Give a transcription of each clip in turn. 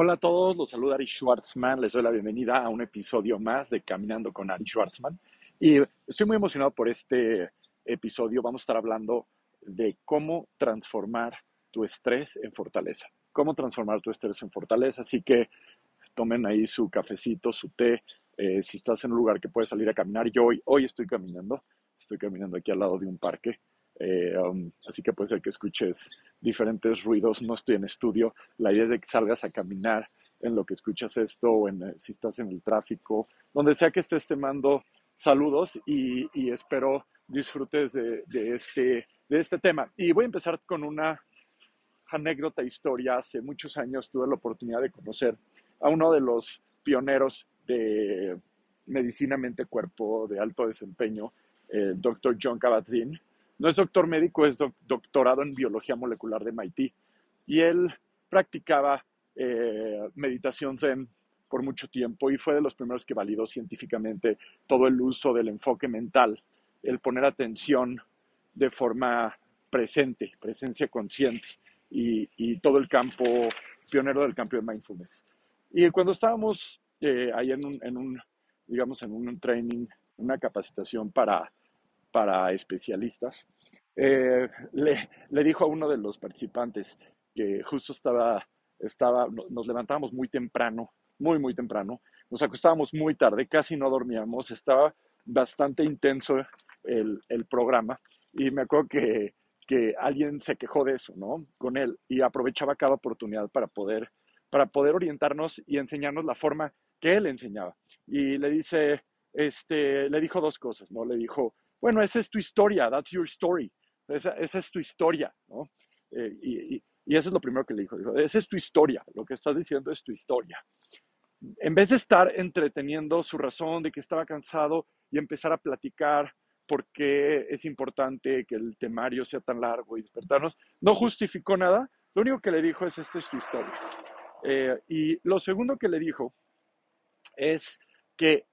Hola a todos, los saluda Ari Schwartzman, les doy la bienvenida a un episodio más de Caminando con Ari Schwartzman. Y estoy muy emocionado por este episodio. Vamos a estar hablando de cómo transformar tu estrés en fortaleza. Cómo transformar tu estrés en fortaleza. Así que tomen ahí su cafecito, su té. Eh, si estás en un lugar que puedes salir a caminar, yo hoy, hoy estoy caminando. Estoy caminando aquí al lado de un parque. Eh, um, así que puede ser que escuches diferentes ruidos. No estoy en estudio. La idea es que salgas a caminar en lo que escuchas esto o en, eh, si estás en el tráfico, donde sea que estés, te mando saludos y, espero disfrutes este, de este tema. Y voy a empezar con una anécdota, historia. Hace muchos años tuve la oportunidad de conocer a uno de los pioneros de medicina mente-cuerpo de alto desempeño, el doctor John Kabat-Zinn no es doctor médico, es doctorado en biología molecular de MIT. Y él practicaba eh, meditación zen por mucho tiempo y fue de los primeros que validó científicamente todo el uso del enfoque mental, el poner atención de forma presente, presencia consciente y, todo el campo, pionero del campo de mindfulness. Y cuando estábamos eh, ahí en un, digamos, en un training, una capacitación para para especialistas, eh, le, le, dijo a uno de los participantes que justo estaba, estaba, nos levantábamos muy temprano, muy, muy temprano, nos acostábamos muy tarde, casi no dormíamos, estaba bastante intenso el, el programa y me acuerdo que, que, alguien se quejó de eso, ¿no? Con él y aprovechaba cada oportunidad para poder, para poder orientarnos y enseñarnos la forma que él enseñaba. Y le dice, este, le dijo dos cosas, ¿no? Le dijo, bueno, esa es tu historia, that's your story. Esa, es tu historia, ¿no? Eh, y, eso es lo primero que le dijo, dijo, esa es tu historia, lo que estás diciendo es tu historia. En vez de estar entreteniendo su razón de que estaba cansado y empezar a platicar por qué es importante que el temario sea tan largo y despertarnos, no justificó nada, lo único que le dijo es, esta es tu historia. Eh, y lo segundo que le dijo es que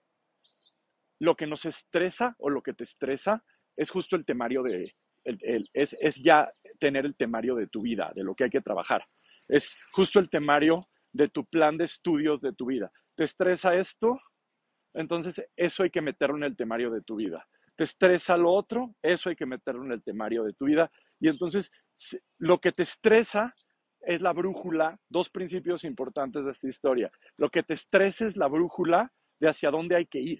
lo que nos estresa o lo que te estresa es justo el temario de, es, es, ya tener el temario de tu vida, de lo que hay que trabajar. Es justo el temario de tu plan de estudios de tu vida. ¿Te estresa esto? Entonces eso hay que meterlo en el temario de tu vida. ¿Te estresa lo otro? Eso hay que meterlo en el temario de tu vida. Y entonces lo que te estresa es la brújula, dos principios importantes de esta historia. Lo que te estresa es la brújula de hacia dónde hay que ir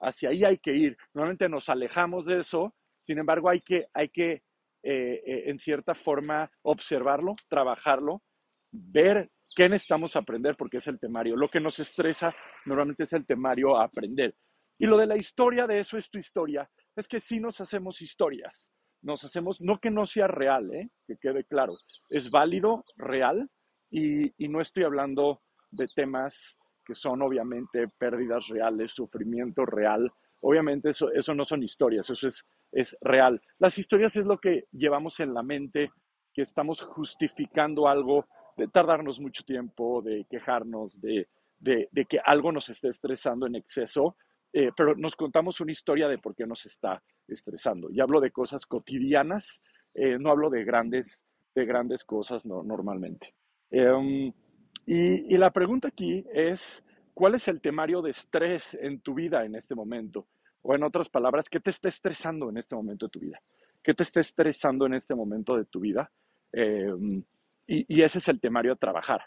hacia ahí hay que ir. Normalmente nos alejamos de eso, sin embargo hay que, hay que eh, eh, en cierta forma observarlo, trabajarlo, ver qué necesitamos aprender porque es el temario. Lo que nos estresa normalmente es el temario a aprender. Y lo de la historia de eso es tu historia, es que sí nos hacemos historias. Nos hacemos, no que no sea real, ¿eh? que quede claro, es válido, real, y, y no estoy hablando de temas que son obviamente pérdidas reales, sufrimiento real. Obviamente eso, eso no son historias, eso es, es real. Las historias es lo que llevamos en la mente, que estamos justificando algo, de tardarnos mucho tiempo, de quejarnos, de, de, que algo nos esté estresando en exceso, eh, pero nos contamos una historia de por qué nos está estresando. Y hablo de cosas cotidianas, eh, no hablo de grandes, de grandes cosas no, normalmente. Em, y, la pregunta aquí es, ¿cuál es el temario de estrés en tu vida en este momento? O en otras palabras, ¿qué te está estresando en este momento de tu vida? ¿Qué te está estresando en este momento de tu vida? Em, y, ese es el temario a trabajar.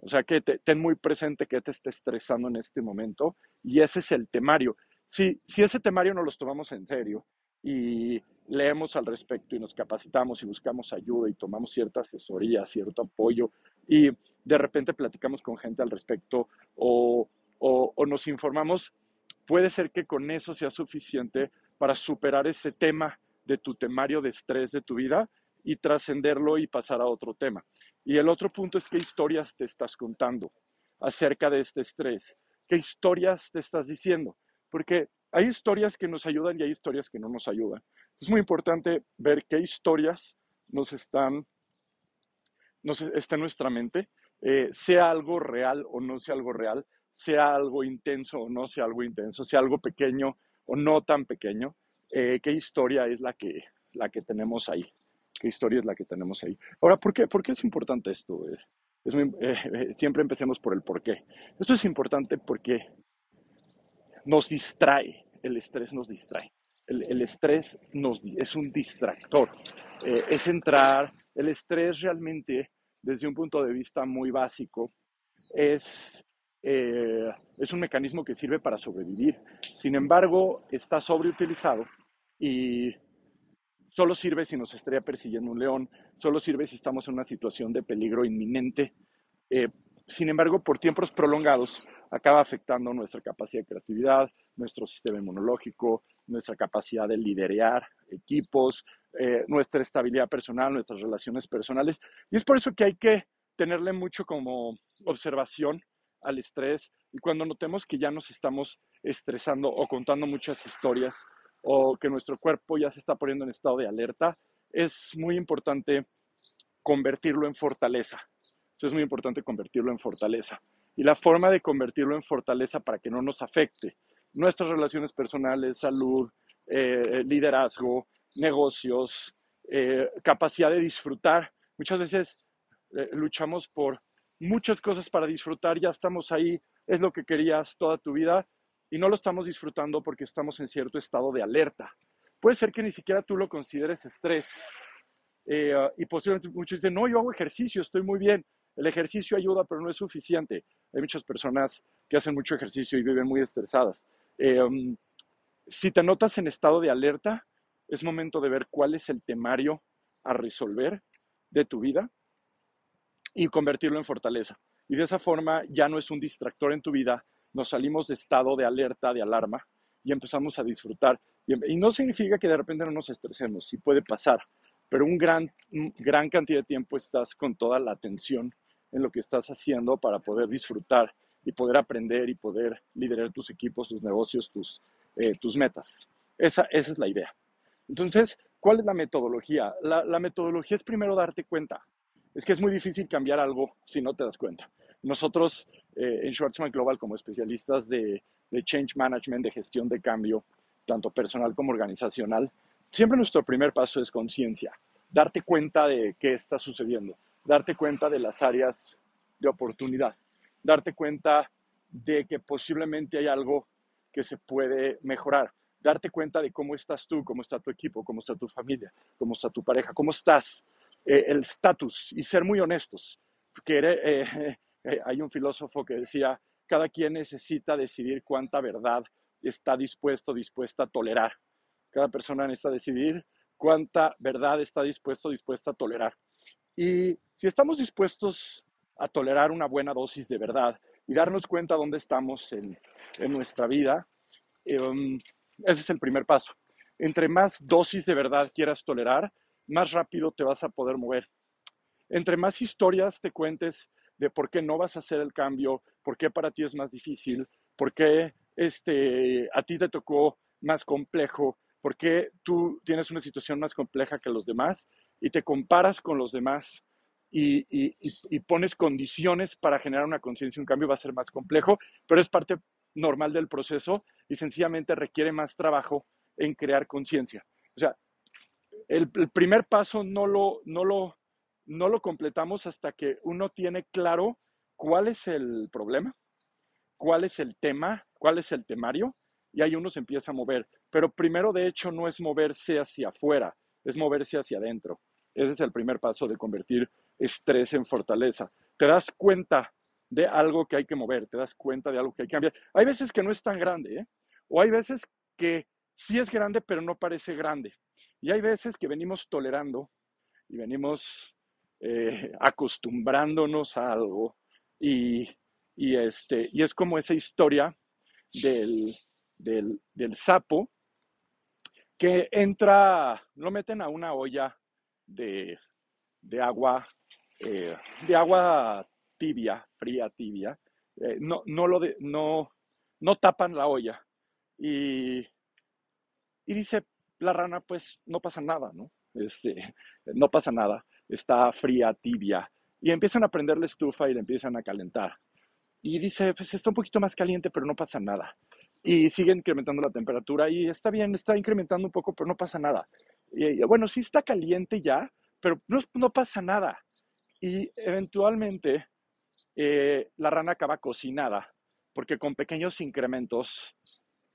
O sea, que ten muy presente qué te está estresando en este momento y ese es el temario. Si, si ese temario no los tomamos en serio y leemos al respecto y nos capacitamos y buscamos ayuda y tomamos cierta asesoría, cierto apoyo y de repente platicamos con gente al respecto o, o, nos informamos, puede ser que con eso sea suficiente para superar ese tema de tu temario de estrés de tu vida y trascenderlo y pasar a otro tema. Y el otro punto es qué historias te estás contando acerca de este estrés, qué historias te estás diciendo, porque hay historias que nos ayudan y hay historias que no nos ayudan. Es muy importante ver qué historias nos están, nos está en nuestra mente, eh, sea algo real o no sea algo real, sea algo intenso o no sea algo intenso, sea algo pequeño o no tan pequeño, eh, qué historia es la que, la que tenemos ahí, qué historia es la que tenemos ahí. Ahora, ¿por qué, ¿Por qué es importante esto? siempre empecemos por el por qué. Esto es importante porque nos distrae, el estrés nos distrae. El, estrés es un distractor, es entrar, el estrés realmente, desde un punto de vista muy básico, es eh, es un mecanismo que sirve para sobrevivir. Sin embargo, está sobreutilizado y solo sirve si nos estaría persiguiendo un león, solo sirve si estamos en una situación de peligro inminente. Eh, sin embargo, por tiempos prolongados, acaba afectando nuestra capacidad de creatividad, nuestro sistema inmunológico, nuestra capacidad de liderar equipos, eh, nuestra estabilidad personal, nuestras relaciones personales. Y es por eso que hay que tenerle mucho como observación al estrés y cuando notemos que ya nos estamos estresando o contando muchas historias o que nuestro cuerpo ya se está poniendo en estado de alerta, es muy importante convertirlo en fortaleza. Es muy importante convertirlo en fortaleza. Y la forma de convertirlo en fortaleza para que no nos afecte nuestras relaciones personales, salud, eh, liderazgo, negocios, eh, capacidad de disfrutar. Muchas veces eh, luchamos por muchas cosas para disfrutar, ya estamos ahí, es lo que querías toda tu vida y no lo estamos disfrutando porque estamos en cierto estado de alerta. Puede ser que ni siquiera tú lo consideres estrés. Eh, y posiblemente muchos dicen, no, yo hago ejercicio, estoy muy bien. El ejercicio ayuda, pero no es suficiente. Hay muchas personas que hacen mucho ejercicio y viven muy estresadas. Eh, si te notas en estado de alerta, es momento de ver cuál es el temario a resolver de tu vida y convertirlo en fortaleza. Y de esa forma ya no es un distractor en tu vida, nos salimos de estado de alerta, de alarma y empezamos a disfrutar. Y, no significa que de repente no nos estresemos, sí puede pasar, pero un gran, gran cantidad de tiempo estás con toda la atención en lo que estás haciendo para poder disfrutar y poder aprender y poder liderar tus equipos, tus negocios, tus, eh, tus metas. Esa, esa es la idea. Entonces, ¿cuál es la metodología? La, la metodología es primero darte cuenta es que es muy difícil cambiar algo si no te das cuenta. Nosotros eh, en Schwarzman Global, como especialistas de, change management, de gestión de cambio, tanto personal como organizacional, siempre nuestro primer paso es conciencia, darte cuenta de qué está sucediendo, darte cuenta de las áreas de oportunidad, darte cuenta de que posiblemente hay algo que se puede mejorar, darte cuenta de cómo estás tú, cómo está tu equipo, cómo está tu familia, cómo está tu pareja, cómo estás eh, el estatus y ser muy honestos. Eh, eh, hay un filósofo que decía, cada quien necesita decidir cuánta verdad está dispuesto, dispuesta a tolerar. Cada persona necesita decidir cuánta verdad está dispuesto, dispuesta a tolerar. Y si estamos dispuestos a tolerar una buena dosis de verdad y darnos cuenta dónde estamos en, en nuestra vida, um, ese es el primer paso. Entre más dosis de verdad quieras tolerar, más rápido te vas a poder mover. Entre más historias te cuentes de por qué no vas a hacer el cambio, por qué para ti es más difícil, por qué este, a ti te tocó más complejo, por qué tú tienes una situación más compleja que los demás y te comparas con los demás y, pones condiciones para generar una conciencia, un cambio va a ser más complejo, pero es parte normal del proceso y sencillamente requiere más trabajo en crear conciencia. O sea, el, primer paso no lo, no, lo, no lo completamos hasta que uno tiene claro cuál es el problema, cuál es el tema, cuál es el temario, y ahí uno se empieza a mover. Pero primero, de hecho, no es moverse hacia afuera, es moverse hacia adentro. Ese es el primer paso de convertir estrés en fortaleza. Te das cuenta de algo que hay que mover, te das cuenta de algo que hay que cambiar. Hay veces que no es tan grande, ¿eh? o hay veces que sí es grande, pero no parece grande. Y hay veces que venimos tolerando y venimos eh, acostumbrándonos a algo y, este, y es como esa historia del, del, sapo que entra, lo meten a una olla de, agua, eh, de agua tibia, fría, tibia, eh, no, no, lo de, no, no tapan la olla. Y, y dice, la rana pues no pasa nada, ¿no? Este, no pasa nada, está fría, tibia, y empiezan a prender la estufa y la empiezan a calentar. Y dice, pues está un poquito más caliente, pero no pasa nada. Y sigue incrementando la temperatura y está bien, está incrementando un poco, pero no pasa nada. Bueno, sí está caliente ya, pero no, pasa nada. y eventualmente eh, la rana acaba cocinada, porque con pequeños incrementos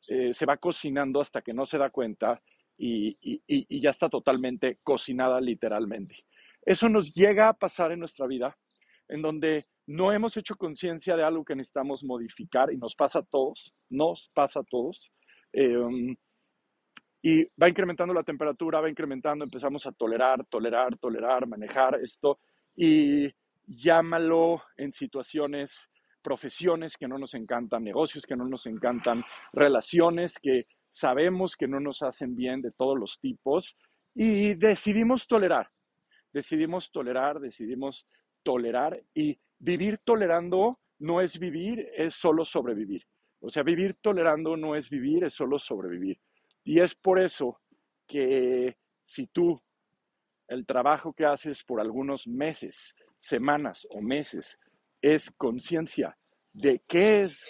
eh, se va cocinando hasta que no se da cuenta y, y, ya está totalmente cocinada literalmente. Eso nos llega a pasar en nuestra vida, en donde no hemos hecho conciencia de algo que necesitamos modificar y nos pasa a todos, nos pasa a todos. Em, y va incrementando la temperatura, va incrementando, empezamos a tolerar, tolerar, tolerar, manejar esto y llámalo en situaciones, profesiones que no nos encantan, negocios que no nos encantan, relaciones que sabemos que no nos hacen bien de todos los tipos y decidimos tolerar, decidimos tolerar, decidimos tolerar y vivir tolerando no es vivir, es solo sobrevivir. O sea, vivir tolerando no es vivir, es solo sobrevivir. Y es por eso que si tú el trabajo que haces por algunos meses, semanas o meses es conciencia de qué es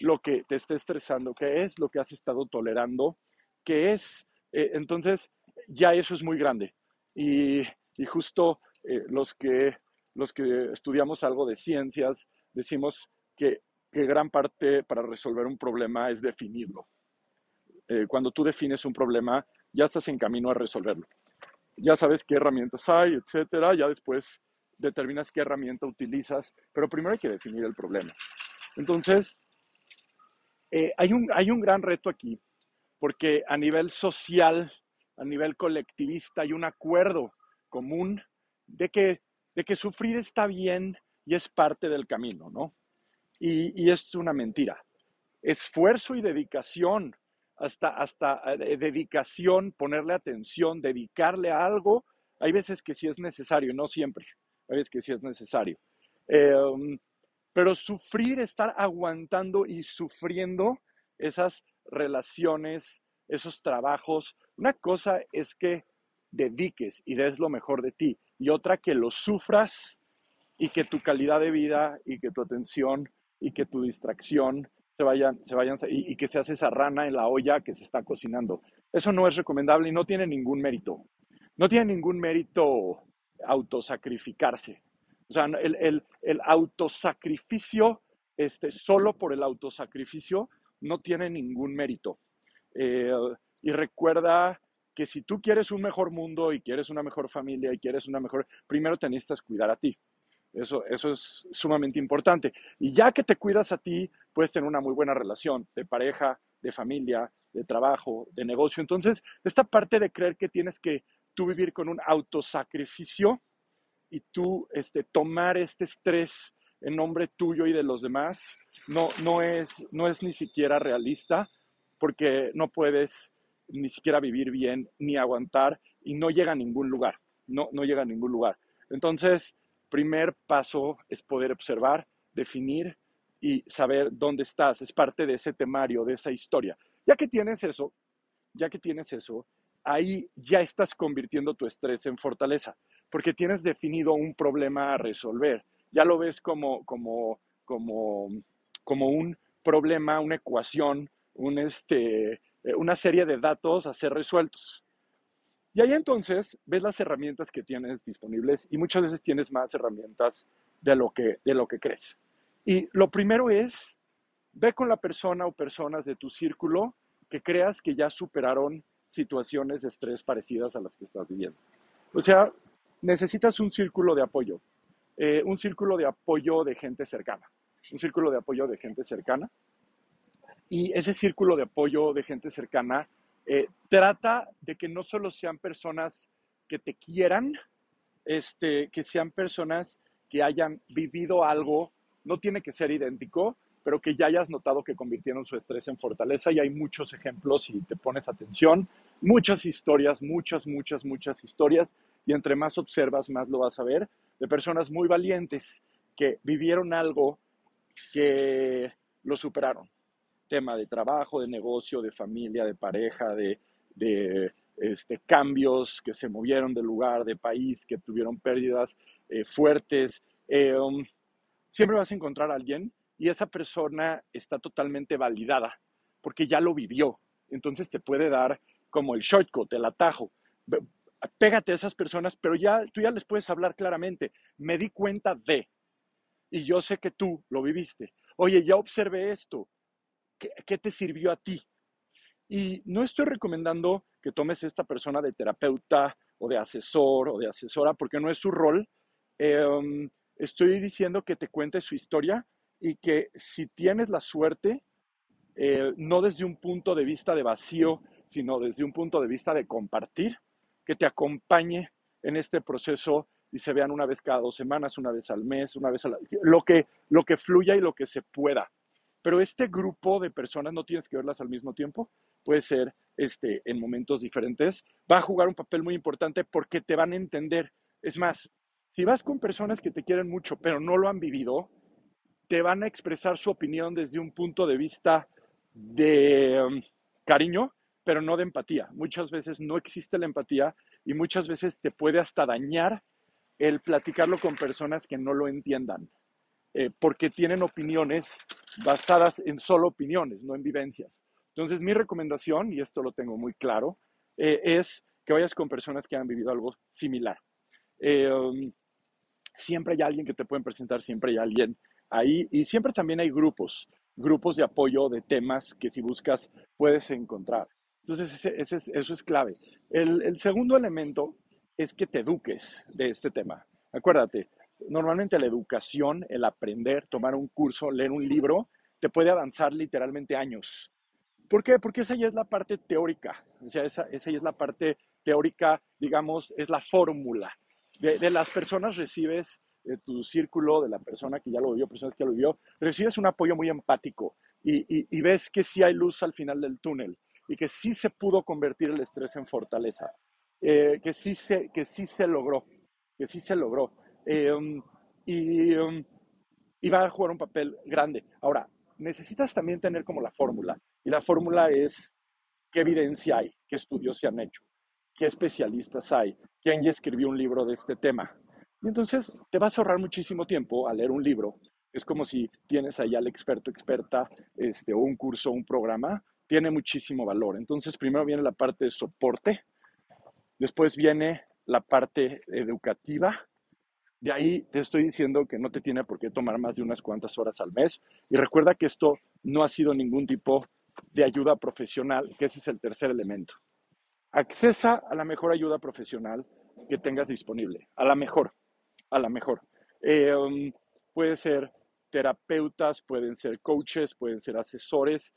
lo que te está estresando, qué es lo que has estado tolerando, qué es, eh, entonces ya eso es muy grande. Y, justo eh, los, que, los que estudiamos algo de ciencias decimos que, que gran parte para resolver un problema es definirlo. Eh, cuando tú defines un problema, ya estás en camino a resolverlo. Ya sabes qué herramientas hay, etcétera. Ya después determinas qué herramienta utilizas, pero primero hay que definir el problema. Entonces, eh, hay, un, hay un gran reto aquí, porque a nivel social, a nivel colectivista, hay un acuerdo común de que, de que sufrir está bien y es parte del camino, ¿no? Y, y es una mentira. Esfuerzo y dedicación hasta, hasta eh, dedicación, ponerle atención, dedicarle a algo, hay veces que sí es necesario, no siempre, hay veces que sí es necesario. Em, pero sufrir, estar aguantando y sufriendo esas relaciones, esos trabajos, una cosa es que dediques y des lo mejor de ti y otra que lo sufras y que tu calidad de vida y que tu atención y que tu distracción se vayan, se vayan y, que se hace esa rana en la olla que se está cocinando. Eso no es recomendable y no tiene ningún mérito. No tiene ningún mérito autosacrificarse. O sea, el, el, el autosacrificio, este, solo por el autosacrificio, no tiene ningún mérito. Eh, y recuerda que si tú quieres un mejor mundo y quieres una mejor familia y quieres una mejor, primero te necesitas cuidar a ti. Eso, eso es sumamente importante. Y ya que te cuidas a ti, puedes tener una muy buena relación de pareja, de familia, de trabajo, de negocio. Entonces, esta parte de creer que tienes que tú vivir con un autosacrificio y tú este, tomar este estrés en nombre tuyo y de los demás, no, no, es, no es ni siquiera realista porque no puedes ni siquiera vivir bien ni aguantar y no llega a ningún lugar, no, no llega a ningún lugar. Entonces, primer paso es poder observar, definir y saber dónde estás. Es parte de ese temario, de esa historia. Ya que tienes eso, ya que tienes eso, ahí ya estás convirtiendo tu estrés en fortaleza, porque tienes definido un problema a resolver. Ya lo ves como, como, como, como un problema, una ecuación, un este, eh, una serie de datos a ser resueltos. Y ahí entonces ves las herramientas que tienes disponibles y muchas veces tienes más herramientas de lo que, de lo que crees. Y lo primero es, ve con la persona o personas de tu círculo que creas que ya superaron situaciones de estrés parecidas a las que estás viviendo. O sea, necesitas un círculo de apoyo, eh, un círculo de apoyo de gente cercana, un círculo de apoyo de gente cercana. Y ese círculo de apoyo de gente cercana eh, trata de que no solo sean personas que te quieran, este, que sean personas que hayan vivido algo, no tiene que ser idéntico, pero que ya hayas notado que convirtieron su estrés en fortaleza y hay muchos ejemplos si te pones atención, muchas historias, muchas, muchas, muchas historias y entre más observas, más lo vas a ver, de personas muy valientes que vivieron algo que lo superaron tema de trabajo, de negocio, de familia, de pareja, de, este, cambios que se movieron de lugar, de país, que tuvieron pérdidas eh, fuertes. Eh, um, siempre vas a encontrar a alguien y esa persona está totalmente validada porque ya lo vivió. Entonces te puede dar como el shortcut, el atajo. pégate a esas personas, pero ya tú ya les puedes hablar claramente. Me di cuenta de, y yo sé que tú lo viviste. Oye, ya observé esto. ¿Qué, te sirvió a ti? Y no estoy recomendando que tomes esta persona de terapeuta o de asesor o de asesora, porque no es su rol. Em, estoy diciendo que te cuente su historia y que si tienes la suerte, eh, no desde un punto de vista de vacío, sino desde un punto de vista de compartir, que te acompañe en este proceso y se vean una vez cada dos semanas, una vez al mes, una vez a lo que lo que fluya y lo que se pueda. Pero este grupo de personas no tienes que verlas al mismo tiempo, puede ser este, en momentos diferentes, va a jugar un papel muy importante porque te van a entender. Es más, si vas con personas que te quieren mucho pero no lo han vivido, te van a expresar su opinión desde un punto de vista de um, cariño, pero no de empatía. Muchas veces no existe la empatía y muchas veces te puede hasta dañar el platicarlo con personas que no lo entiendan, eh, porque tienen opiniones basadas en solo opiniones, no en vivencias. Entonces, mi recomendación, y esto lo tengo muy claro, eh, es que vayas con personas que han vivido algo similar. Eh, um, siempre hay alguien que te pueden presentar, siempre hay alguien ahí, y siempre también hay grupos, grupos de apoyo de temas que si buscas puedes encontrar. Entonces, eso es clave. el segundo elemento es que te eduques de este tema. Acuérdate, normalmente la educación, el aprender, tomar un curso, leer un libro, te puede avanzar literalmente años. ¿Por qué? Porque esa ya es la parte teórica, o sea, esa, esa ya es la parte teórica, digamos, es la fórmula. De, las personas recibes, de tu círculo, de la persona que ya lo vivió, personas que ya lo vivió, recibes un apoyo muy empático y, ves que sí hay luz al final del túnel y que sí se pudo convertir el estrés en fortaleza, eh, que, sí se, que sí se logró, que sí se logró. Eh, um, y, um, y va a jugar un papel grande. Ahora, necesitas también tener como la fórmula. Y la fórmula es qué evidencia hay, qué estudios se han hecho, qué especialistas hay, quién ya escribió un libro de este tema. Y entonces te vas a ahorrar muchísimo tiempo a leer un libro. Es como si tienes ahí al experto, experta, este, o un curso, un programa, tiene muchísimo valor. Entonces, primero viene la parte de soporte, después viene la parte educativa, de ahí te estoy diciendo que no te tiene por qué tomar más de unas cuantas horas al mes. Y recuerda que esto no ha sido ningún tipo de ayuda profesional, que ese es el tercer elemento. Accesa a la mejor ayuda profesional que tengas disponible, a la mejor, a la mejor. Eh, um, puede ser terapeutas, pueden ser coaches, pueden ser asesores.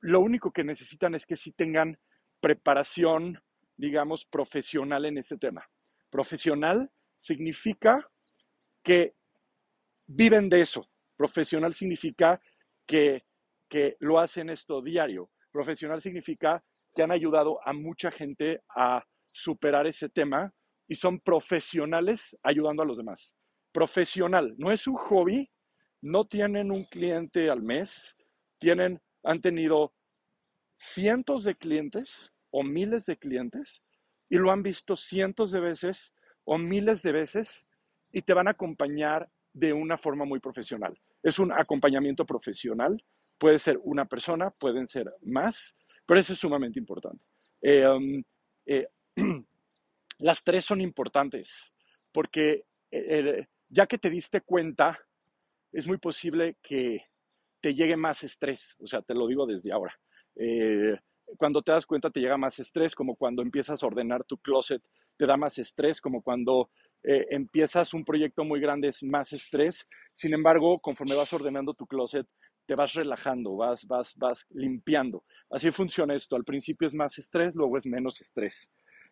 Lo único que necesitan es que sí tengan preparación, digamos, profesional en ese tema. Profesional significa que viven de eso. Profesional significa que, que lo hacen esto diario. Profesional significa que han ayudado a mucha gente a superar ese tema y son profesionales ayudando a los demás. Profesional, no es un hobby, no tienen un cliente al mes, tienen, han tenido cientos de clientes o miles de clientes y lo han visto cientos de veces o miles de veces y te van a acompañar de una forma muy profesional. Es un acompañamiento profesional, puede ser una persona, pueden ser más, pero eso es sumamente importante. Eh, um, eh, las tres son importantes porque eh, ya que te diste cuenta, es muy posible que te llegue más estrés, o sea, te lo digo desde ahora. cuando te das cuenta te llega más estrés, como cuando empiezas a ordenar tu closet, te da más estrés, como cuando empiezas un proyecto muy grande, es más estrés. Sin embargo, conforme vas ordenando tu closet, te vas relajando, vas, vas, vas limpiando. Así funciona esto. Al principio es más estrés, luego es menos estrés.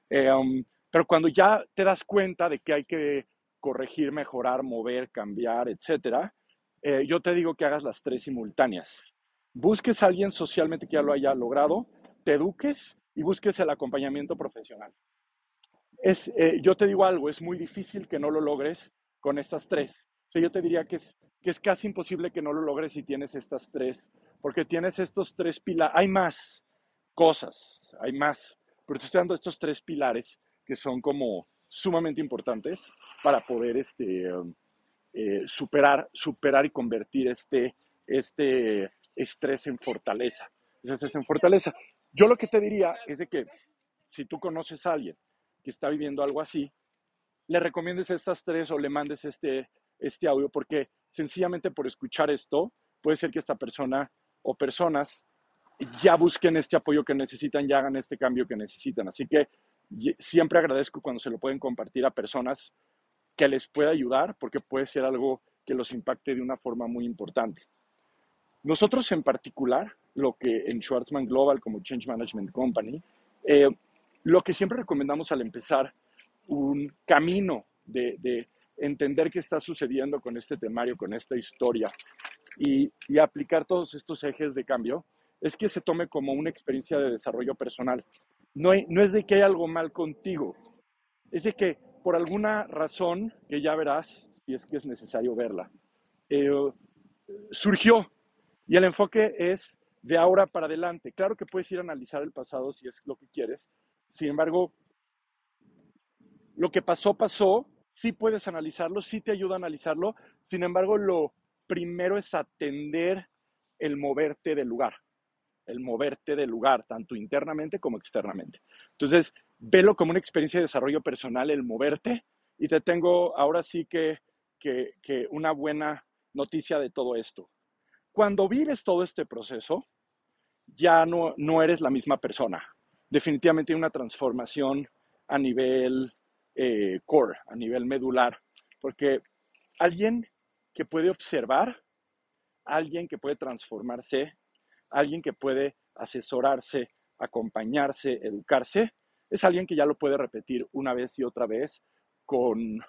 Eh, um, pero cuando ya te das cuenta de que hay que corregir, mejorar, mover, cambiar, etcétera, eh, yo te digo que hagas las tres simultáneas. Busques a alguien socialmente que ya lo haya logrado, te eduques y busques el acompañamiento profesional es, eh, yo te digo algo, es muy difícil que no lo logres con estas tres. O yo te diría que es, que es casi imposible que no lo logres si tienes estas tres, porque tienes estos tres pilares. Hay más cosas, hay más, pero te estoy dando estos tres pilares que son como sumamente importantes para poder este, eh, superar, superar y convertir este, este estrés en fortaleza. Ese en fortaleza. Yo lo que te diría es de que si tú conoces a alguien que está viviendo algo así, le recomiendes estas tres o le mandes este, este audio, porque sencillamente por escuchar esto, puede ser que esta persona o personas ya busquen este apoyo que necesitan, ya hagan este cambio que necesitan. Así que siempre agradezco cuando se lo pueden compartir a personas que les pueda ayudar, porque puede ser algo que los impacte de una forma muy importante. Nosotros en particular, lo que en Schwarzman Global como Change Management Company, eh, lo que siempre recomendamos al empezar un camino de, de, entender qué está sucediendo con este temario, con esta historia y, y aplicar todos estos ejes de cambio, es que se tome como una experiencia de desarrollo personal. No, hay, no es de que hay algo mal contigo, es de que por alguna razón, que ya verás, y es que es necesario verla, eh, surgió. Y el enfoque es de ahora para adelante. Claro que puedes ir a analizar el pasado si es lo que quieres. Sin embargo, lo que pasó, pasó. Sí puedes analizarlo, sí te ayuda a analizarlo. Sin embargo, lo primero es atender el moverte del lugar. El moverte del lugar, tanto internamente como externamente. Entonces, velo como una experiencia de desarrollo personal, el moverte. Y te tengo ahora sí que, que, que una buena noticia de todo esto. Cuando vives todo este proceso, ya no, no eres la misma persona. Definitivamente hay una transformación a nivel eh, core, a nivel medular, porque alguien que puede observar, alguien que puede transformarse, alguien que puede asesorarse, acompañarse, educarse, es alguien que ya lo puede repetir una vez y otra vez con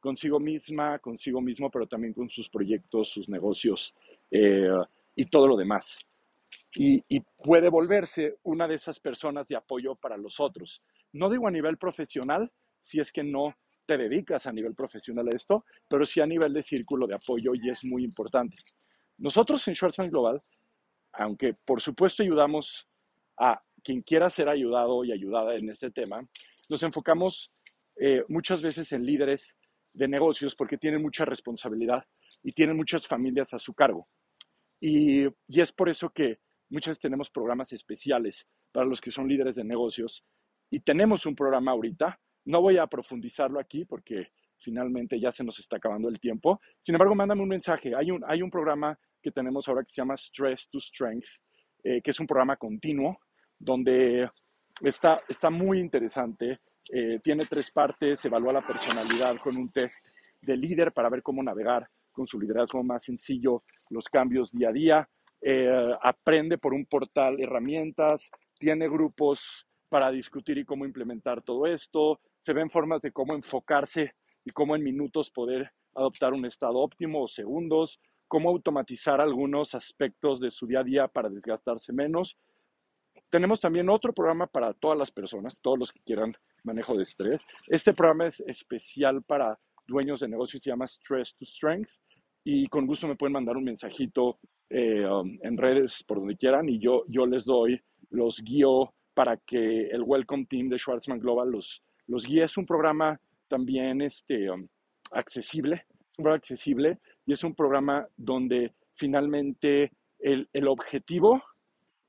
consigo misma, consigo mismo, pero también con sus proyectos, sus negocios eh, y todo lo demás. Y, y, puede volverse una de esas personas de apoyo para los otros. No digo a nivel profesional, si es que no te dedicas a nivel profesional a esto, pero sí a nivel de círculo de apoyo y es muy importante. Nosotros en Schwarzman Global, aunque por supuesto ayudamos a quien quiera ser ayudado y ayudada en este tema, nos enfocamos eh, muchas veces en líderes de negocios porque tienen mucha responsabilidad y tienen muchas familias a su cargo. Y, y es por eso que muchas veces tenemos programas especiales para los que son líderes de negocios y tenemos un programa ahorita no voy a profundizarlo aquí porque finalmente ya se nos está acabando el tiempo. Sin embargo, mándame un mensaje. Hay un, hay un programa que tenemos ahora que se llama Stress to Strength, eh, que es un programa continuo donde está, está muy interesante. Eh, tiene tres partes, evalúa la personalidad con un test de líder para ver cómo navegar con su liderazgo más sencillo los cambios día a día. Eh, aprende por un portal herramientas, tiene grupos para discutir y cómo implementar todo esto, se ven formas de cómo enfocarse y cómo en minutos poder adoptar un estado óptimo o segundos, cómo automatizar algunos aspectos de su día a día para desgastarse menos. Tenemos también otro programa para todas las personas, todos los que quieran manejo de estrés. Este programa es especial para dueños de negocios, se llama Stress to Strength y con gusto me pueden mandar un mensajito eh, um, en redes por donde quieran y yo, yo les doy, los guío para que el Welcome Team de Schwarzman Global los, los guíe. Es un programa también este, um, accesible, un programa accesible y es un programa donde finalmente el, el objetivo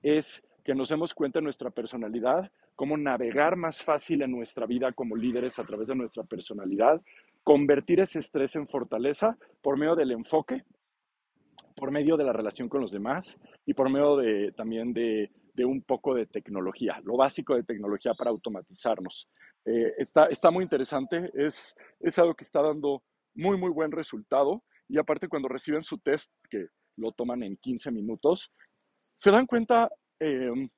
es que nos demos cuenta de nuestra personalidad, cómo navegar más fácil en nuestra vida como líderes a través de nuestra personalidad, convertir ese estrés en fortaleza por medio del enfoque, por medio de la relación con los demás y por medio de, también de, de un poco de tecnología, lo básico de tecnología para automatizarnos. Eh, está, está muy interesante, es, es algo que está dando muy, muy buen resultado. Y aparte cuando reciben su test, que lo toman en 15 minutos, se dan cuenta em,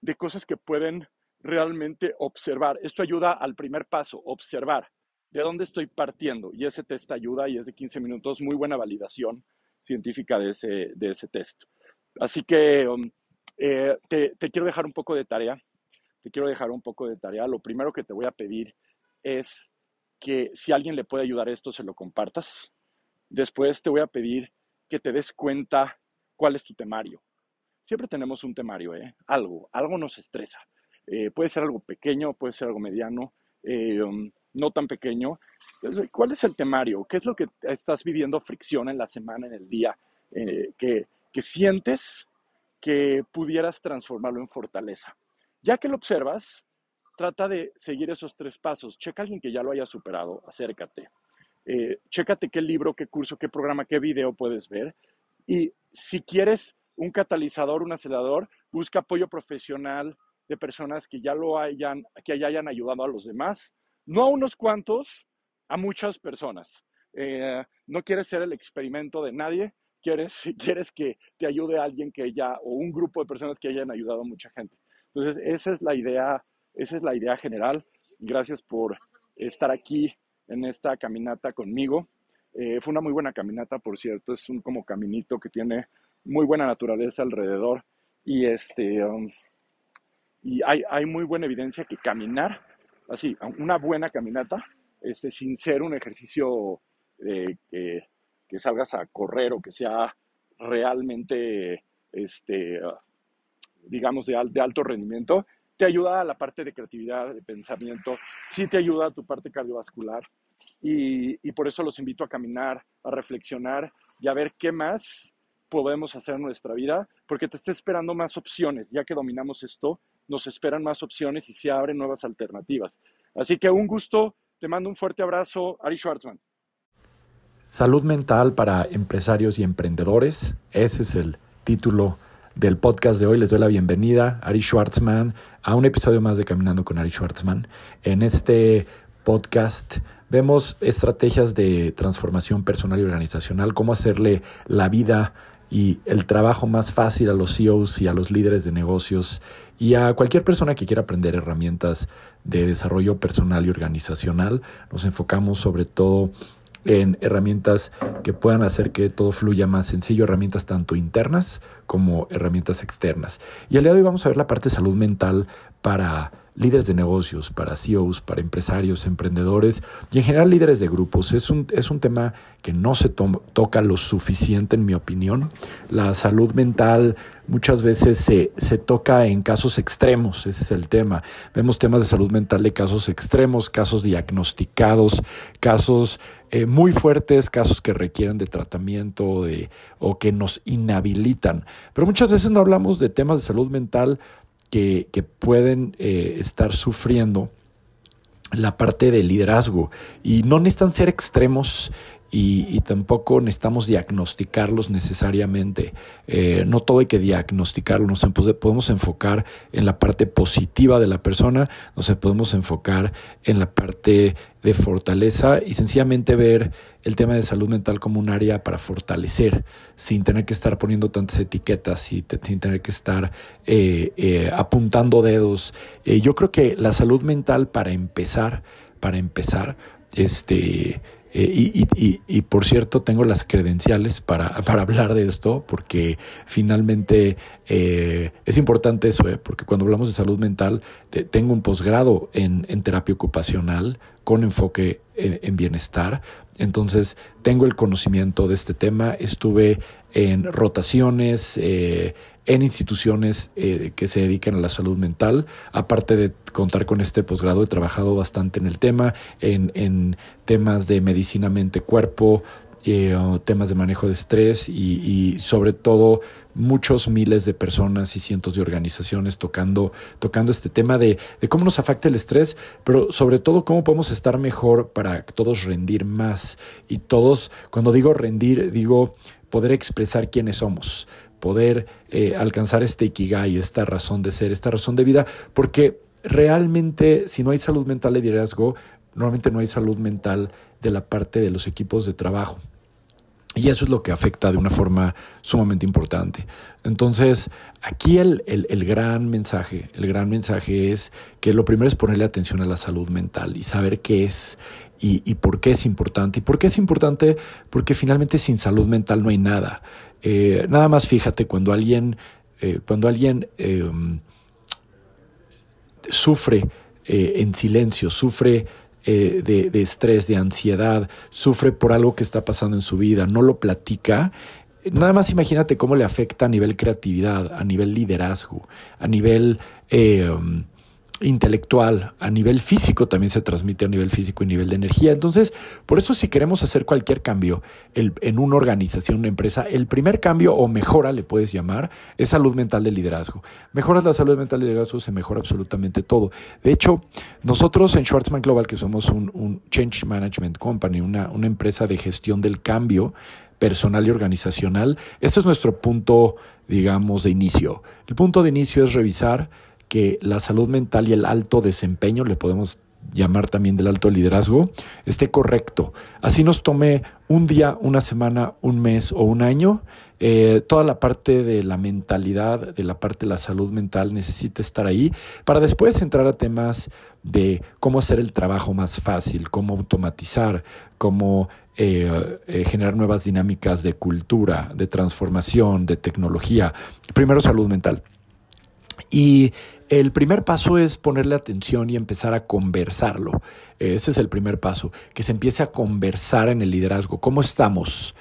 de cosas que pueden realmente observar. Esto ayuda al primer paso, observar de dónde estoy partiendo. Y ese test ayuda y es de 15 minutos, muy buena validación científica de ese, de ese test. Así que um, eh, te quiero dejar un poco de tarea te quiero dejar un poco de tarea. Lo primero que te voy a pedir es que si alguien le puede ayudar a esto, se lo compartas. Después te voy a pedir que te des cuenta cuál es tu temario. Siempre tenemos un temario, ¿eh? Algo, algo nos estresa. Eh, puede ser algo pequeño, puede ser algo mediano, eh, um, no tan pequeño. ¿Cuál es el temario? ¿Qué es lo que estás viviendo fricción en la semana, en el día, eh, que, que sientes que pudieras transformarlo en fortaleza? Ya que lo observas, trata de seguir esos tres pasos. Checa a alguien que ya lo haya superado, acércate. Eh, chécate qué libro, qué curso, qué programa, qué video puedes ver. Y si quieres un catalizador, un acelerador, busca apoyo profesional de personas que ya lo hayan, que ya hayan ayudado a los demás. No a unos cuantos, a muchas personas. Eh, no quieres ser el experimento de nadie, quieres, que te ayude alguien que ya, o un grupo de personas que hayan ayudado a mucha gente. Entonces, esa es la idea, esa es la idea general. Gracias por estar aquí en esta caminata conmigo. Eh, fue una muy buena caminata, por cierto, es un como caminito que tiene muy buena naturaleza alrededor y este um, y hay, hay, muy buena evidencia que caminar, así, una buena caminata, este, sin ser un ejercicio eh, que, que, salgas a correr o que sea realmente, este, digamos, de, alto rendimiento, te ayuda a la parte de creatividad, de pensamiento, sí te ayuda a tu parte cardiovascular y, y, por eso los invito a caminar, a reflexionar y a ver qué más podemos hacer en nuestra vida, porque te está esperando más opciones. Ya que dominamos esto, nos esperan más opciones y se abren nuevas alternativas. Así que un gusto, te mando un fuerte abrazo, Ari Schwartzman. Salud mental para empresarios y emprendedores, ese es el título del podcast de hoy. Les doy la bienvenida, Ari Schwartzman, a un episodio más de Caminando con Ari Schwartzman. En este podcast vemos estrategias de transformación personal y organizacional, cómo hacerle la vida y el trabajo más fácil a los CEOs y a los líderes de negocios y a cualquier persona que quiera aprender herramientas de desarrollo personal y organizacional. Nos enfocamos sobre todo en herramientas que puedan hacer que todo fluya más sencillo, herramientas tanto internas como herramientas externas. Y el día de hoy vamos a ver la parte de salud mental para líderes de negocios, para CEOs, para empresarios, emprendedores y en general líderes de grupos. Es un, es un tema que no se toca lo suficiente, en mi opinión. La salud mental muchas veces se, se toca en casos extremos, ese es el tema. Vemos temas de salud mental de casos extremos, casos diagnosticados, casos eh, muy fuertes, casos que requieren de tratamiento de, o que nos inhabilitan. Pero muchas veces no hablamos de temas de salud mental que, pueden eh, estar sufriendo la parte de liderazgo. Y no necesitan ser extremos y, tampoco necesitamos diagnosticarlos necesariamente. Eh, no todo hay que diagnosticarlo, nos podemos enfocar en la parte positiva de la persona, nos podemos enfocar en la parte de fortaleza y sencillamente ver el tema de salud mental como un área para fortalecer, sin tener que estar poniendo tantas etiquetas y sin tener que estar eh, eh, apuntando dedos. yo creo que la salud mental para empezar, para empezar, este eh, y, y, y, por cierto, tengo las credenciales para, para hablar de esto, porque finalmente eh, es importante eso, eh, porque cuando hablamos de salud mental, tengo un posgrado en, en, terapia ocupacional con enfoque en, bienestar. Entonces, tengo el conocimiento de este tema. Estuve en rotaciones, en instituciones eh, que se dedican a la salud mental. Aparte de contar con este posgrado, he trabajado bastante en el tema, en, en temas de medicina mente-cuerpo, eh, temas de manejo de estrés y, sobre todo muchos miles de personas y cientos de organizaciones tocando, tocando este tema de, de, cómo nos afecta el estrés, pero sobre todo cómo podemos estar mejor para todos rendir más. Y todos, cuando digo rendir, digo poder expresar quiénes somos, poder eh, alcanzar este ikigai, esta razón de ser, esta razón de vida, porque realmente si no hay salud mental de liderazgo, normalmente no hay salud mental de la parte de los equipos de trabajo. Y eso es lo que afecta de una forma sumamente importante. Entonces, aquí el, el, gran mensaje, el gran mensaje es que lo primero es ponerle atención a la salud mental y saber qué es y, y por qué es importante. ¿Y por qué es importante? Porque finalmente sin salud mental no hay nada. Eh, nada más fíjate cuando alguien, eh, cuando alguien em, sufre eh, en silencio, sufre de, de, estrés, de ansiedad, sufre por algo que está pasando en su vida, no lo platica, nada más imagínate cómo le afecta a nivel creatividad, a nivel liderazgo, a nivel em, intelectual, a nivel físico también se transmite a nivel físico y nivel de energía. Entonces, por eso si queremos hacer cualquier cambio en una organización, una empresa, el primer cambio o mejora, le puedes llamar, es salud mental de liderazgo. Mejoras la salud mental de liderazgo, se mejora absolutamente todo. De hecho, nosotros en Schwarzman Global, que somos un, Change Management Company, una, una empresa de gestión del cambio, personal y organizacional. Este es nuestro punto, digamos, de inicio. El punto de inicio es revisar que la salud mental y el alto desempeño, le podemos llamar también del alto liderazgo, esté correcto. Así nos tome un día, una semana, un mes o un año, eh, toda la parte de la mentalidad, de la parte de la salud mental necesita estar ahí para después entrar a temas de cómo hacer el trabajo más fácil, cómo automatizar, cómo eh, eh, generar nuevas dinámicas de cultura, de transformación, de tecnología. Primero salud mental. Y el primer paso es ponerle atención y empezar a conversarlo. Ese es el primer paso, que se empiece a conversar en el liderazgo. ¿Cómo estamos?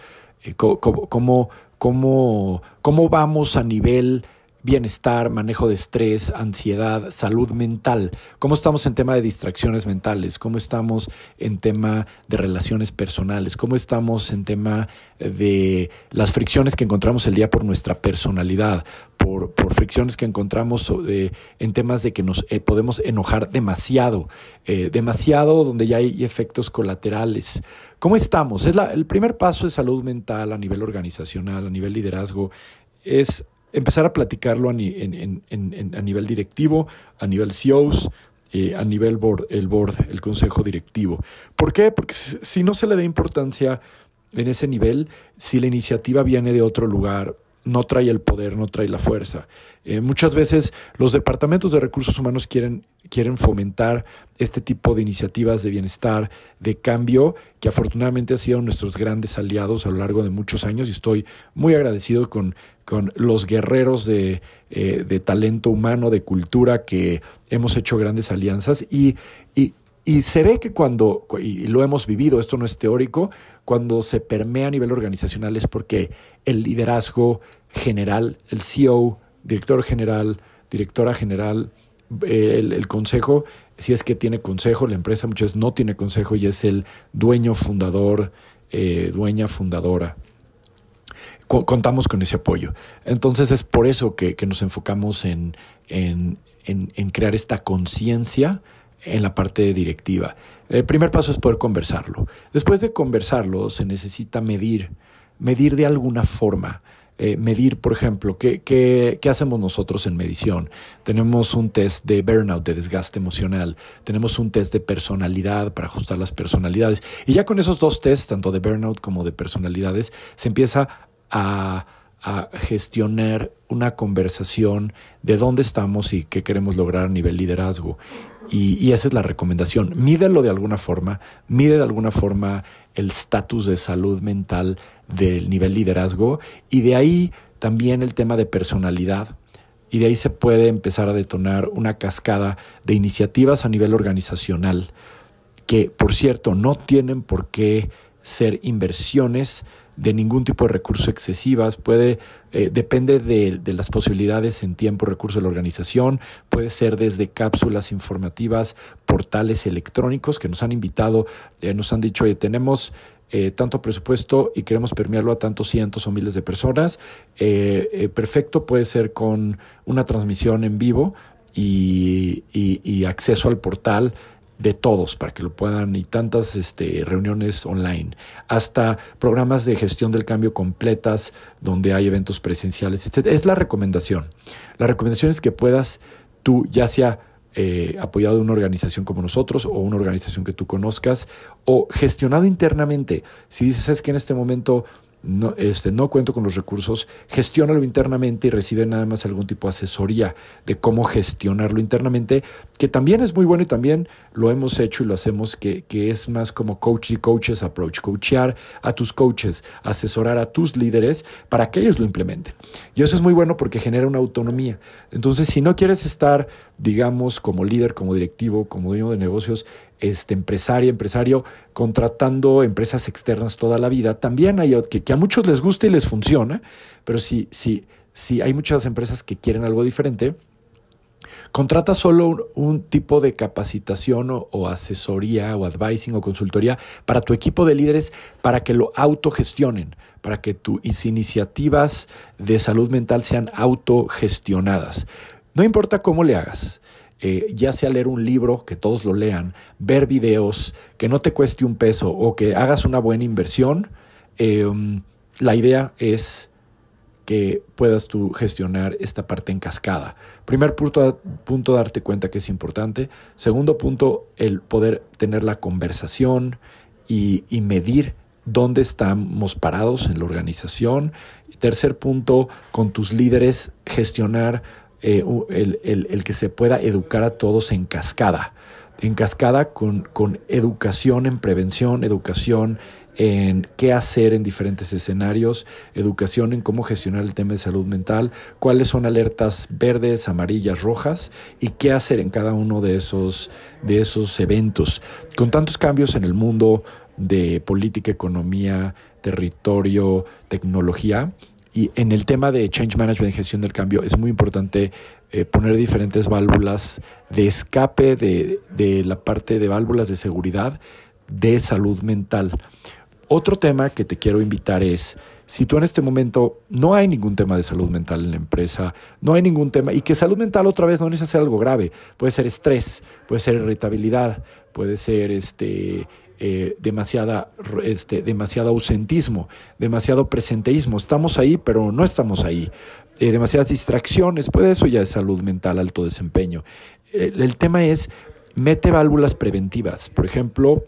Eh, ¿Cómo, cómo, cómo vamos a nivel bienestar, manejo de estrés, ansiedad, salud mental, cómo estamos en tema de distracciones mentales, cómo estamos en tema de relaciones personales, cómo estamos en tema de las fricciones que encontramos el día por nuestra personalidad, por, fricciones que encontramos eh, en temas de que nos eh, podemos enojar demasiado, eh, demasiado donde ya hay efectos colaterales. ¿Cómo estamos? Es el primer paso de salud mental a nivel organizacional, a nivel liderazgo, es empezar a platicarlo a, nivel directivo, a nivel CEOs, eh, a nivel board, el board, el consejo directivo. ¿Por qué? Porque si no se le da importancia en ese nivel, si la iniciativa viene de otro lugar, no trae el poder, no trae la fuerza. Eh, muchas veces los departamentos de recursos humanos quieren, quieren fomentar este tipo de iniciativas de bienestar, de cambio, que afortunadamente han sido nuestros grandes aliados a lo largo de muchos años y estoy muy agradecido con, con los guerreros de, eh, de talento humano, de cultura, que hemos hecho grandes alianzas y se ve que cuando, y lo hemos vivido, esto no es teórico, cuando se permea a nivel organizacional es porque el liderazgo general, el CEO, director general, directora general, eh, el, consejo, si es que tiene consejo, la empresa muchas veces no tiene consejo y es el dueño fundador, eh, dueña fundadora. Contamos con ese apoyo. Entonces es por eso que, nos enfocamos en, en, en crear esta conciencia en la parte directiva. El primer paso es poder conversarlo. Después de conversarlo se necesita medir, medir de alguna forma. Eh, medir, por ejemplo, ¿qué, ¿qué, qué, hacemos nosotros en medición? Tenemos un test de burnout, de desgaste emocional, tenemos un test de personalidad para ajustar las personalidades. Y ya con esos dos tests, tanto de burnout como de personalidades, se empieza a, gestionar una conversación de dónde estamos y qué queremos lograr a nivel liderazgo. Y, esa es la recomendación. Mídelo de alguna forma, mide de alguna forma el estatus de salud mental del nivel liderazgo y de ahí también el tema de personalidad. Y de ahí se puede empezar a detonar una cascada de iniciativas a nivel organizacional que, por cierto, no tienen por qué ser inversiones de ningún tipo de recurso excesivas, puede, eh, depende de, las posibilidades en tiempo, recurso de la organización, puede ser desde cápsulas informativas, portales electrónicos que nos han invitado, eh, nos han dicho, oye, tenemos eh, tanto presupuesto y queremos permearlo a tantos cientos o miles de personas, perfecto puede ser con una transmisión en vivo y, y acceso al portal de todos para que lo puedan y tantas este, reuniones online, hasta programas de gestión del cambio completas donde hay eventos presenciales, etc. Es la recomendación. La recomendación es que puedas tú, ya sea eh, apoyado de una organización como nosotros o una organización que tú conozcas o gestionado internamente. Si dices, es que en este momento no, este, no cuento con los recursos, gestiónalo internamente y recibe nada más algún tipo de asesoría de cómo gestionarlo internamente, que también es muy bueno y también lo hemos hecho y lo hacemos, que, que es más como coach y coaches approach, coachear a tus coaches, asesorar a tus líderes para que ellos lo implementen. Y eso es muy bueno porque genera una autonomía. Entonces, si no quieres estar, digamos, como líder, como directivo, como dueño de negocios, este, empresaria, empresario, contratando empresas externas toda la vida. También hay que, que a muchos les gusta y les funciona, pero si, si, si hay muchas empresas que quieren algo diferente, Contrata solo un, tipo de capacitación o, asesoría o advising o consultoría para tu equipo de líderes para que lo autogestionen, para que tus iniciativas de salud mental sean autogestionadas. No importa cómo le hagas. Eh, ya sea leer un libro, que todos lo lean, ver videos, que no te cueste un peso o que hagas una buena inversión, em, la idea es que puedas tú gestionar esta parte en cascada. Primer punto, punto, darte cuenta que es importante. Segundo punto, el poder tener la conversación y, medir dónde estamos parados en la organización. Tercer punto, con tus líderes, gestionar eh, el, que se pueda educar a todos en cascada. En cascada con, con educación en prevención, educación en qué hacer en diferentes escenarios, educación en cómo gestionar el tema de salud mental, cuáles son alertas verdes, amarillas, rojas y qué hacer en cada uno de esos, de esos eventos. Con tantos cambios en el mundo de política, economía, territorio, tecnología, y en el tema de change management y gestión del cambio es muy importante eh, poner diferentes válvulas de escape de, de la parte de válvulas de seguridad de salud mental. Otro tema que te quiero invitar es, si tú en este momento no hay ningún tema de salud mental en la empresa, no hay ningún tema, y que salud mental otra vez no necesita ser algo grave, puede ser estrés, puede ser irritabilidad, puede ser este, eh, demasiada, este, demasiado ausentismo, demasiado presenteísmo. Estamos ahí, pero no estamos ahí. Eh, demasiadas distracciones, pues eso ya es salud mental, alto desempeño. el tema es, mete válvulas preventivas. Por ejemplo,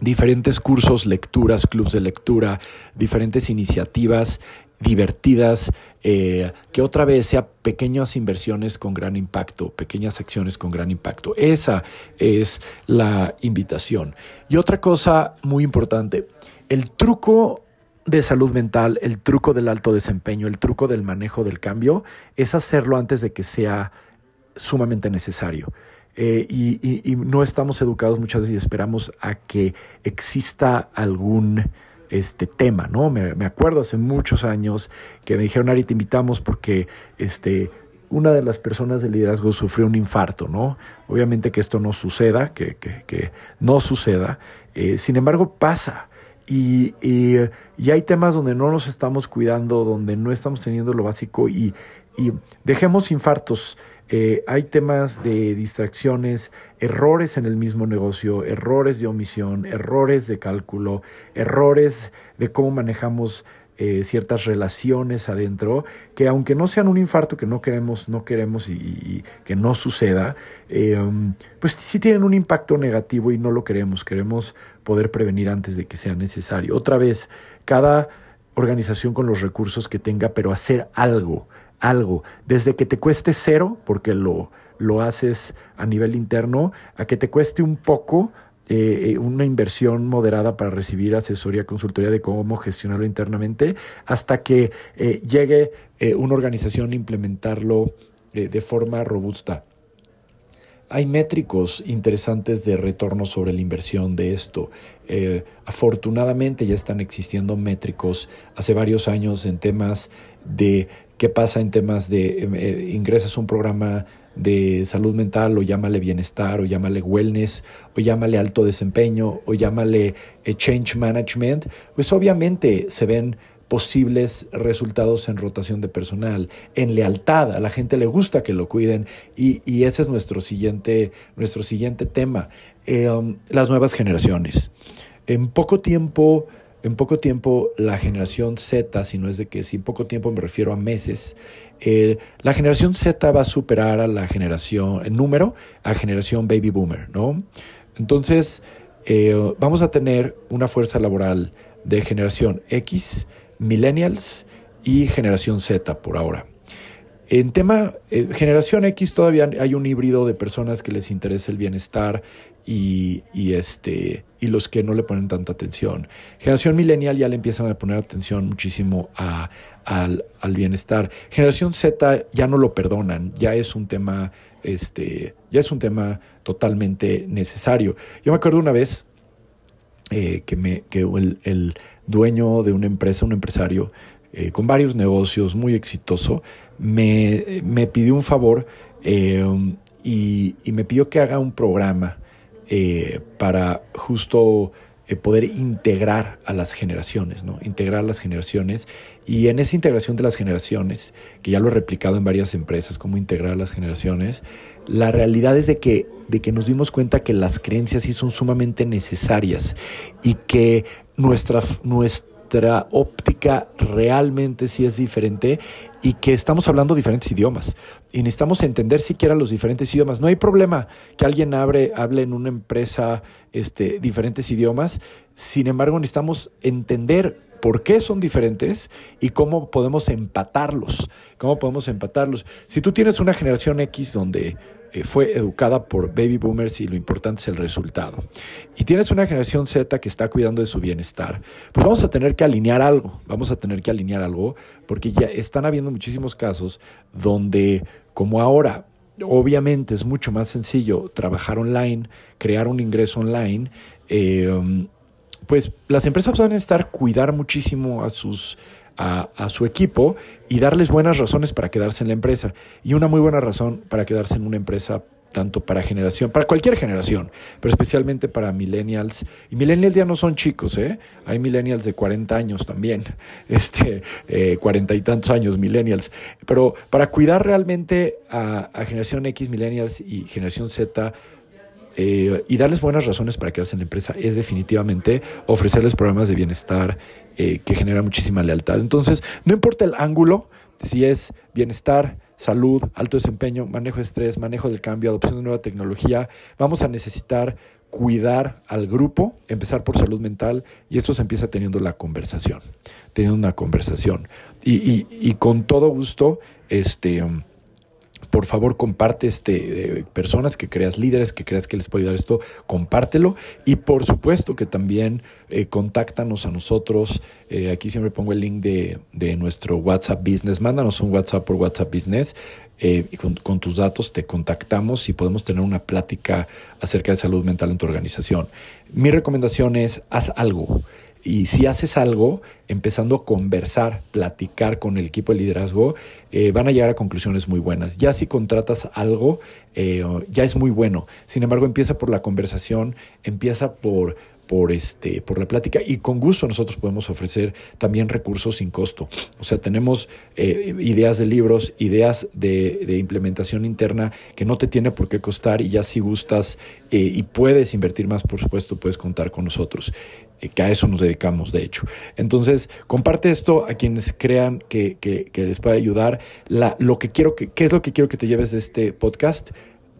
diferentes cursos, lecturas, clubs de lectura, diferentes iniciativas divertidas, eh, que otra vez sea pequeñas inversiones con gran impacto, pequeñas acciones con gran impacto. Esa es la invitación. Y otra cosa muy importante, el truco de salud mental, el truco del alto desempeño, el truco del manejo del cambio, es hacerlo antes de que sea sumamente necesario. Eh, y, no estamos educados muchas veces y esperamos a que exista algún este tema, ¿no? Me, acuerdo hace muchos años que me dijeron, Ari, te invitamos porque este, una de las personas de liderazgo sufrió un infarto, ¿no? Obviamente que esto no suceda, que, que, no suceda, eh, sin embargo pasa. Y, y, hay temas donde no nos estamos cuidando, donde no estamos teniendo lo básico y, y dejemos infartos eh, hay temas de distracciones, errores en el mismo negocio, errores de omisión, errores de cálculo, errores de cómo manejamos eh, ciertas relaciones adentro, que aunque no sean un infarto que no queremos, no queremos y, que no suceda, eh, pues sí tienen un impacto negativo y no lo queremos. Queremos poder prevenir antes de que sea necesario. Otra vez, cada organización con los recursos que tenga, pero hacer algo, algo, desde que te cueste cero, porque lo, lo haces a nivel interno, a que te cueste un poco, eh, una inversión moderada para recibir asesoría, consultoría de cómo gestionarlo internamente, hasta que eh, llegue eh, una organización a implementarlo de forma robusta. Hay métricos interesantes de retorno sobre la inversión de esto. afortunadamente ya están existiendo métricos hace varios años en temas de qué pasa en temas de em, eh, ingresas a un programa de salud mental o llámale bienestar o llámale wellness o llámale alto desempeño o llámale eh, change management, pues obviamente se ven posibles resultados en rotación de personal, en lealtad, a la gente le gusta que lo cuiden y, ese es nuestro siguiente, nuestro siguiente tema, eh, um, las nuevas generaciones. En poco tiempo en poco tiempo la generación Z, si no es de que si en poco tiempo me refiero a meses, eh, la generación Z va a superar a la generación, en número, a generación baby boomer, ¿no? Entonces, eh, vamos a tener una fuerza laboral de generación X, millennials y generación Z por ahora. En tema eh, generación X todavía hay un híbrido de personas que les interesa el bienestar y, este, y los que no le ponen tanta atención. Generación millennial ya le empiezan a poner atención muchísimo al, bienestar. Generación Z ya no lo perdonan, ya es un tema, este, ya es un tema totalmente necesario. Yo me acuerdo una vez eh, que, me, que el, el, dueño de una empresa, un empresario, eh, con varios negocios, muy exitoso, me, me pidió un favor eh, y, me pidió que haga un programa para justo poder integrar a las generaciones, ¿no? Integrar a las generaciones. Y en esa integración de las generaciones, que ya lo he replicado en varias empresas, cómo integrar a las generaciones, la realidad es de que, de que nos dimos cuenta que las creencias sí son sumamente necesarias y que nuestra, nuestra óptica realmente sí es diferente y que estamos hablando diferentes idiomas y necesitamos entender siquiera los diferentes idiomas. No hay problema que alguien abre, hable en una empresa este, diferentes idiomas, sin embargo necesitamos entender por qué son diferentes y cómo podemos empatarlos. ¿Cómo podemos empatarlos? Si tú tienes una generación X donde fue educada por baby boomers y lo importante es el resultado. Y tienes una generación Z que está cuidando de su bienestar, pues vamos a tener que alinear algo, vamos a tener que alinear algo, porque ya están habiendo muchísimos casos donde, como ahora, obviamente es mucho más sencillo trabajar online, crear un ingreso online, eh, pues las empresas van a estar cuidar muchísimo a sus a, su equipo y darles buenas razones para quedarse en la empresa. Y una muy buena razón para quedarse en una empresa tanto para generación, para cualquier generación, pero especialmente para millennials. Y millennials ya no son chicos, ¿eh? Hay millennials de 40 años también, este, eh, 40 y tantos años millennials. Pero para cuidar realmente a, a generación X, millennials y generación Z, eh, y darles buenas razones para quedarse en la empresa es definitivamente ofrecerles programas de bienestar eh, que generan muchísima lealtad. Entonces, no importa el ángulo, si es bienestar, salud, alto desempeño, manejo de estrés, manejo del cambio, adopción de nueva tecnología, vamos a necesitar cuidar al grupo, empezar por salud mental y esto se empieza teniendo la conversación, teniendo una conversación. Y, y, y con todo gusto, este por favor comparte este, eh, personas que creas líderes, que creas que les puede ayudar esto, compártelo. Y por supuesto que también eh, contáctanos a nosotros. Eh, aquí siempre pongo el link de, de, nuestro WhatsApp Business. Mándanos un WhatsApp por WhatsApp Business. y con, con, tus datos te contactamos y podemos tener una plática acerca de salud mental en tu organización. Mi recomendación es, haz algo. Y si haces algo, empezando a conversar, platicar con el equipo de liderazgo, eh, van a llegar a conclusiones muy buenas. Ya si contratas algo, eh, ya es muy bueno. Sin embargo, empieza por la conversación, empieza por, por, este, por la plática y con gusto nosotros podemos ofrecer también recursos sin costo. O sea, tenemos eh, ideas de libros, ideas de, de, implementación interna que no te tiene por qué costar y ya si gustas y puedes invertir más, por supuesto, puedes contar con nosotros. Eh, que a eso nos dedicamos, de hecho. Entonces, comparte esto a quienes crean que, les puede ayudar. Lo que quiero que, ¿Qué es lo que quiero que te lleves de este podcast?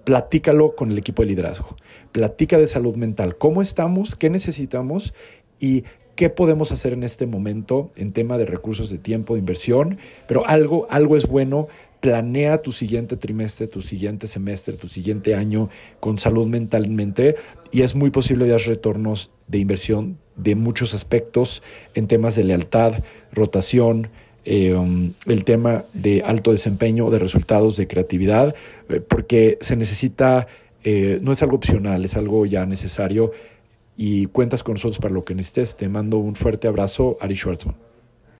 Platícalo con el equipo de liderazgo. Platica de salud mental. ¿Cómo estamos? ¿Qué necesitamos? Y qué podemos hacer en este momento en tema de recursos de tiempo, de inversión, pero algo, algo es bueno planea tu siguiente trimestre, tu siguiente semestre, tu siguiente año con salud mental en mente y es muy posible ver retornos de inversión de muchos aspectos en temas de lealtad, rotación, um, el tema de alto desempeño, de resultados, de creatividad, eh, porque se necesita, eh, no es algo opcional, es algo ya necesario y cuentas con nosotros para lo que necesites. Te mando un fuerte abrazo, Ari Schwartzman.